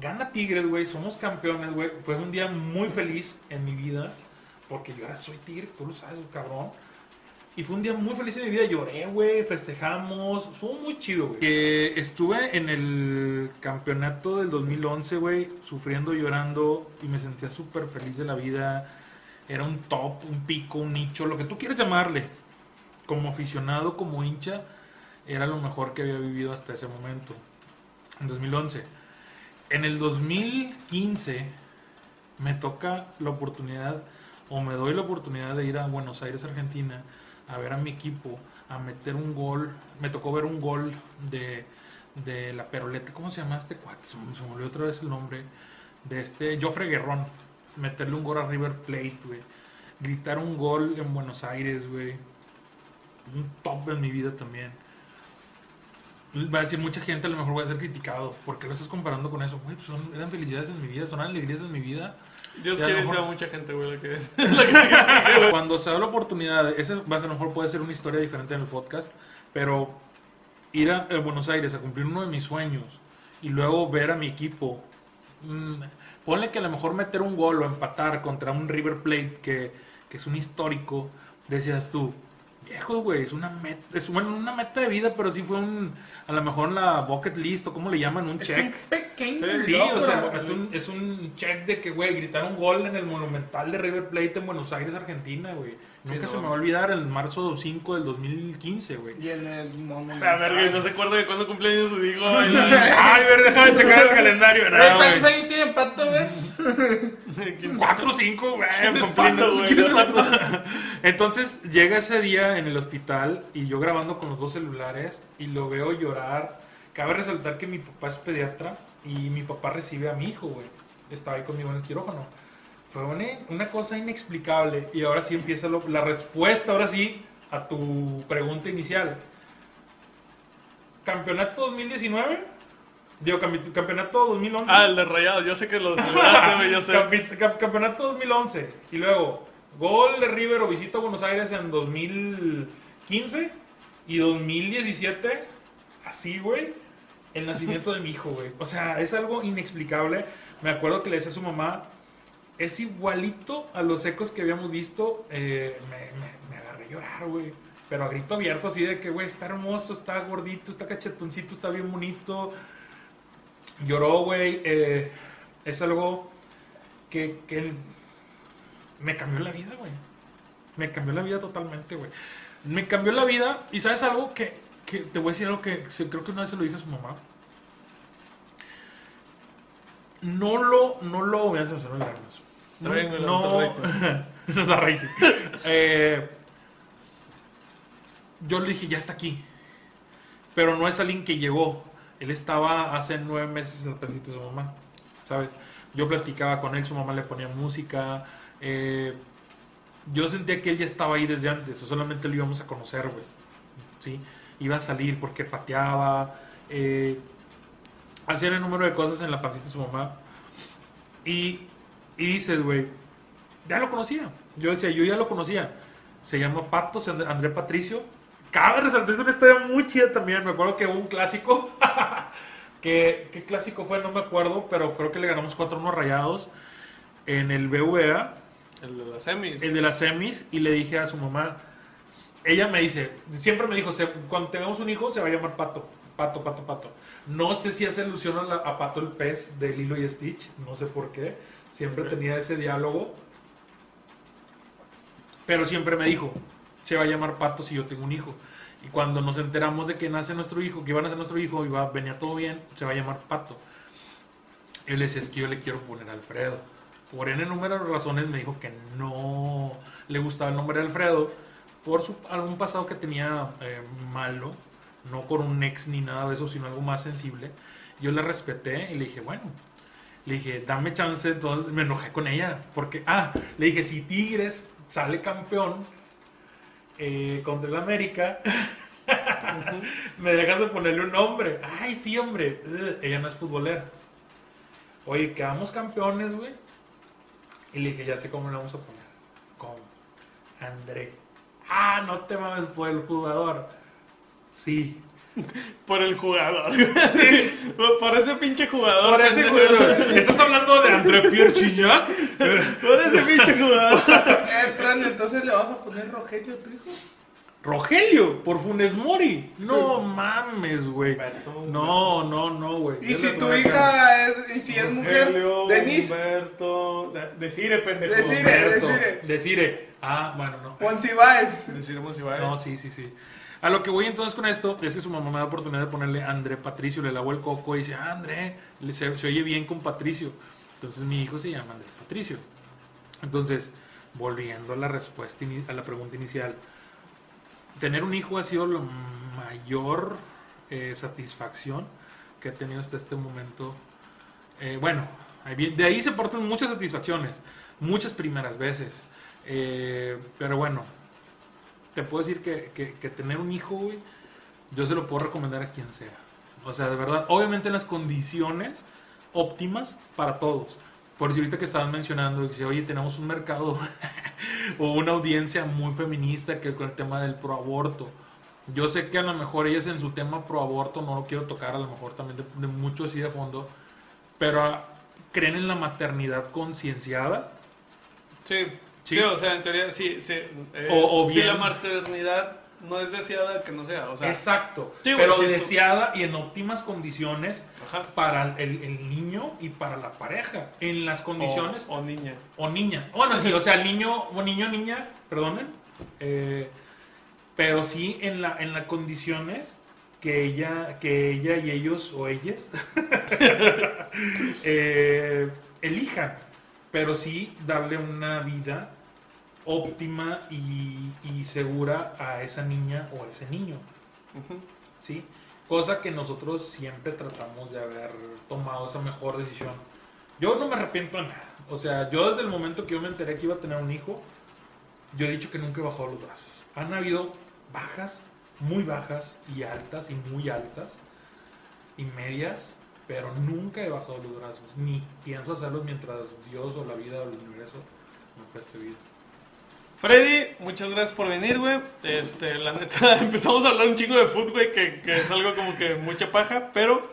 gana Tigres, güey. Somos campeones, güey. Fue un día muy feliz en mi vida. Porque yo ahora soy tigre, tú lo sabes, cabrón. Y fue un día muy feliz en mi vida. Lloré, güey. Festejamos. Fue muy chido, güey. Estuve en el campeonato del 2011, güey. Sufriendo, llorando. Y me sentía súper feliz de la vida. Era un top, un pico, un nicho, lo que tú quieras llamarle. Como aficionado, como hincha, era lo mejor que había vivido hasta ese momento. En 2011. En el 2015, me toca la oportunidad o me doy la oportunidad de ir a Buenos Aires, Argentina, a ver a mi equipo, a meter un gol. Me tocó ver un gol de, de la Peroleta, ¿cómo se llama este cuate? Se me, se otra vez el nombre. De este Joffre Guerrón. Meterle un gol a River Plate, güey. Gritar un gol en Buenos Aires, güey. Un top en mi vida también. Va a decir mucha gente, a lo mejor voy a ser criticado. ¿Por qué lo estás comparando con eso? Güey, pues son, eran felicidades en mi vida, son alegrías en mi vida. Dios quiere que sea mejor- mucha gente, güey, lo que [laughs] Cuando se da la oportunidad, esa va a, ser, a lo mejor puede ser una historia diferente en el podcast, pero ir a, Buenos Aires a cumplir uno de mis sueños y luego ver a mi equipo, mm, ponle que a lo mejor meter un gol o empatar contra un River Plate que, que es un histórico, decías tú, viejo, güey, es una meta, es bueno, una meta de vida, pero sí fue un, a lo mejor la bucket list o como le llaman, un Es check. un pequeño Sí, o sea, es un, es un check de que, güey, gritar un gol en el Monumental de River Plate en Buenos Aires, Argentina, güey. Sí, Nunca no. se me va a olvidar el marzo 5 del 2015, güey. Y en el monumento. A ver, güey, no se acuerda de cuándo cumpleaños su hijo. [laughs] Ay, ver, déjame checar el calendario. No, ¿Cuántos años tiene Pato, güey? [laughs] Cuatro o cinco, güey. ¿Quién es cumpliendo- Pato, güey? [laughs] Entonces llega ese día en el hospital y yo grabando con los dos celulares y lo veo llorar. Cabe resaltar que mi papá es pediatra y mi papá recibe a mi hijo, güey. Estaba ahí conmigo en el quirófano. Fue una, una cosa inexplicable y ahora sí empieza lo- la respuesta, ahora sí, a tu pregunta inicial. ¿Campeonato 2019? Digo, campeonato 2011. Ah, el de Rayados. Yo sé que lo celebraste, yo sé. Cap- campeonato 2011. Y luego, gol de River o visita a Buenos Aires en 2015 y 2017. Así, güey. El nacimiento de mi hijo, güey. O sea, es algo inexplicable. Me acuerdo que le decía a su mamá, es igualito a los ecos que habíamos visto. Eh, me, agarré a llorar, güey. Pero a grito abierto, así de que, güey, está hermoso, está gordito, está cachetoncito, está bien bonito. Lloró, güey. eh, es algo que, que me cambió la vida, güey. Me cambió la vida totalmente, güey. Me cambió la vida. Y sabes algo que, que te voy a decir algo que creo que una vez se lo dije a su mamá. No lo, no lo, voy a hacer las lágrimas. No, Está güey, no, nos da rating. Eh, yo le dije, ya está aquí. Pero no es alguien que llegó. Él estaba hace nueve meses en la pancita de su mamá, ¿sabes? Yo platicaba con él, su mamá le ponía música. eh, yo sentía que él ya estaba ahí desde antes, o solamente lo íbamos a conocer, güey. ¿Sí? Iba a salir porque pateaba, eh, hacían el número de cosas en la pancita de su mamá. Y, y dices, güey, ya lo conocía. Yo decía, yo ya lo conocía. Se llama Pato, se- André Patricio. Cabe resaltar, es una historia muy chida también. Me acuerdo que hubo un clásico. [laughs] que, ¿Qué clásico fue? No me acuerdo, pero creo que le ganamos 4-1 rayados en el BVA, El de las semis. el de las semis, y le dije a su mamá, ella me dice, siempre me dijo, "Se- cuando tengamos un hijo se va a llamar Pato, Pato, Pato, Pato. No sé si hace alusión a, la- a Pato el pez de Lilo y Stitch, no sé por qué. Siempre tenía ese diálogo. Pero siempre me dijo, se va a llamar Pato si yo tengo un hijo. Y cuando nos enteramos de que nace nuestro hijo, que iba a nacer nuestro hijo, iba, venía todo bien, se va a llamar Pato. Él decía, es que yo le quiero poner Alfredo. Por N número de razones me dijo que no le gustaba el nombre de Alfredo por algún pasado que tenía eh, malo, no por un ex ni nada de eso, sino algo más sensible. Yo le respeté y le dije, bueno, le dije, dame chance, entonces me enojé con ella, porque, ah, le dije, si Tigres sale campeón eh, contra el América, [laughs] me dejas de ponerle un nombre. Ay, sí, hombre, ella no es futbolera. Oye, quedamos campeones, güey. Y le dije, ya sé cómo le vamos a poner. ¿Cómo? André. Ah, no te mames por el jugador. Sí. Por el jugador. Sí. Por ese pinche jugador. Por ese jugador. ¿Estás hablando de André Pierre Chignac? Por ese pinche jugador. Eh, Fran, entonces le vas a poner Rogelio a tu hijo. Rogelio, por Funes Mori. No mames, güey. No, no, no, güey. Y si tu hija es, y si es mujer, Denise, Humberto. de- Decire, pendejo. Decire. Humberto. Decire. Decire. Ah, bueno, no. Monsiváis. Deciremos si va. No, sí, sí, sí. A lo que voy entonces con esto es que su mamá me da oportunidad de ponerle André Patricio, le lavo el coco y dice, ah, André, se, oye bien con Patricio. Entonces mi hijo se llama Andrés Patricio. Entonces, volviendo a la respuesta, a la pregunta inicial, tener un hijo ha sido la mayor eh, satisfacción que he tenido hasta este momento. Eh, bueno, de ahí se portan muchas satisfacciones, muchas primeras veces. Eh, pero bueno, te puedo decir que, que- que tener un hijo, güey, yo se lo puedo recomendar a quien sea. O sea, de verdad, obviamente en las condiciones óptimas para todos. Por si ahorita que estaban mencionando, dice, oye, tenemos un mercado [laughs] o una audiencia muy feminista que con el tema del proaborto. Yo sé que a lo mejor ellas en su tema proaborto no lo quiero tocar, a lo mejor también de, de mucho así de fondo, pero ah, creen en la maternidad concienciada. Sí, Sí. o sea, en teoría, sí, sí. es- O- o si bien- la maternidad no es deseada, que no sea, o sea, Exacto. Sí, pero tú- deseada y en óptimas condiciones ajá. para el, el niño y para la pareja. En las condiciones O, o niña. o niña. Bueno, sí, o sea, niño o niño niña, perdonen. eh, pero sí en la en las condiciones que ella que ella y ellos o ellas [laughs] eh, elijan, pero sí darle una vida óptima y, y segura a esa niña o a ese niño. ¿sí? Cosa que nosotros siempre tratamos de haber tomado esa mejor decisión. Yo no me arrepiento de nada. O sea, yo desde el momento que yo me enteré que iba a tener un hijo, yo he dicho que nunca he bajado los brazos. Han habido bajas, muy bajas y altas y muy altas y medias, pero nunca he bajado los brazos. Ni pienso hacerlo mientras Dios o la vida o el universo me preste vida. Freddy, muchas gracias por venir, güey. Este, la neta, [laughs] empezamos a hablar un chingo de fútbol, güey, que, que es algo como que mucha paja, pero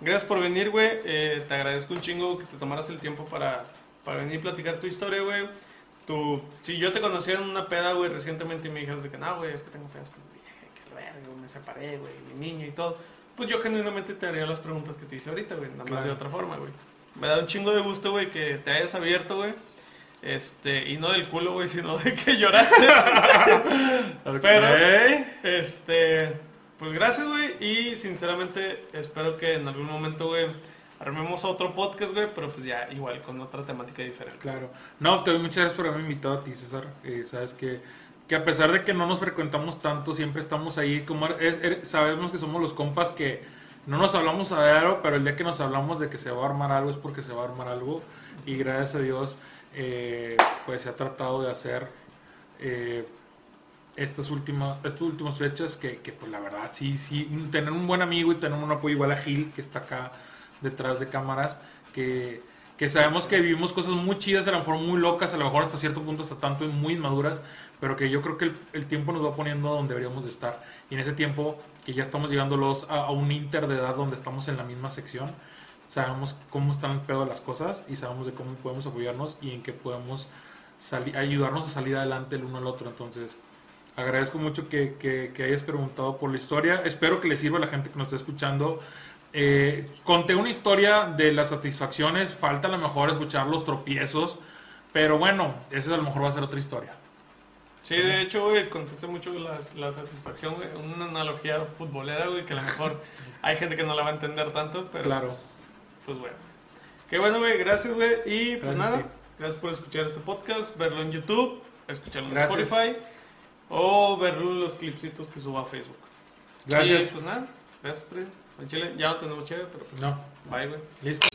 gracias por venir, güey. Eh, te agradezco un chingo que te tomaras el tiempo para, para venir y platicar tu historia, güey. Tu, si yo te conocía en una peda, güey, recientemente y me dijeras de que no, güey, es que tengo pedas con mi vieja, que verga, me separé, güey, mi niño y todo. Pues yo genuinamente te haría las preguntas que te hice ahorita, güey, nada más Claro. de otra forma, güey. Me da un chingo de gusto, güey, que te hayas abierto, güey. Este, y no del culo, güey, sino de que lloraste. [laughs] Pero, este, pues gracias, güey. Y sinceramente, espero que en algún momento, güey, armemos otro podcast, güey, pero pues ya igual con otra temática diferente. Claro. No, te doy muchas gracias por haberme invitado a ti, César. Eh, sabes que, que a pesar de que no nos frecuentamos tanto, siempre estamos ahí. Como es, er- sabemos que somos los compas que no nos hablamos a diario, pero el día que nos hablamos de que se va a armar algo es porque se va a armar algo. Y gracias a Dios, eh, pues se ha tratado de hacer eh, estas últimas estas últimas fechas que, que, pues la verdad, sí, sí, tener un buen amigo y tener un apoyo igual a Gil, que está acá detrás de cámaras, que, que sabemos que vivimos cosas muy chidas, a lo mejor muy locas, a lo mejor hasta cierto punto, hasta tanto muy inmaduras, pero que yo creo que el, tiempo nos va poniendo donde deberíamos de estar. Y en ese tiempo que ya estamos llegándolos a, a un inter de edad donde estamos en la misma sección, sabemos cómo están de las cosas y sabemos de cómo podemos apoyarnos y en qué podemos ayudarnos a salir adelante el uno al otro. Entonces, agradezco mucho que, que- que hayas preguntado por la historia. Espero que le sirva a la gente que nos está escuchando. Eh, conté una historia de las satisfacciones, falta a lo mejor escuchar los tropiezos, pero bueno, esa a lo mejor va a ser otra historia. Sí, de hecho, güey, contesté mucho la, la satisfacción, güey. Una analogía futbolera, güey, que a lo mejor [laughs] hay gente que no la va a entender tanto, pero Claro. pues, pues bueno. Qué bueno, güey, gracias, güey. Y pues Gracias nada, gracias por escuchar este podcast, verlo en YouTube, escucharlo en Gracias. Spotify o verlo en los clipsitos que suba a Facebook. Gracias. Y pues nada, gracias, Freddy. En Chile ya no tenemos chévere, pero pues No, bye, güey. listo.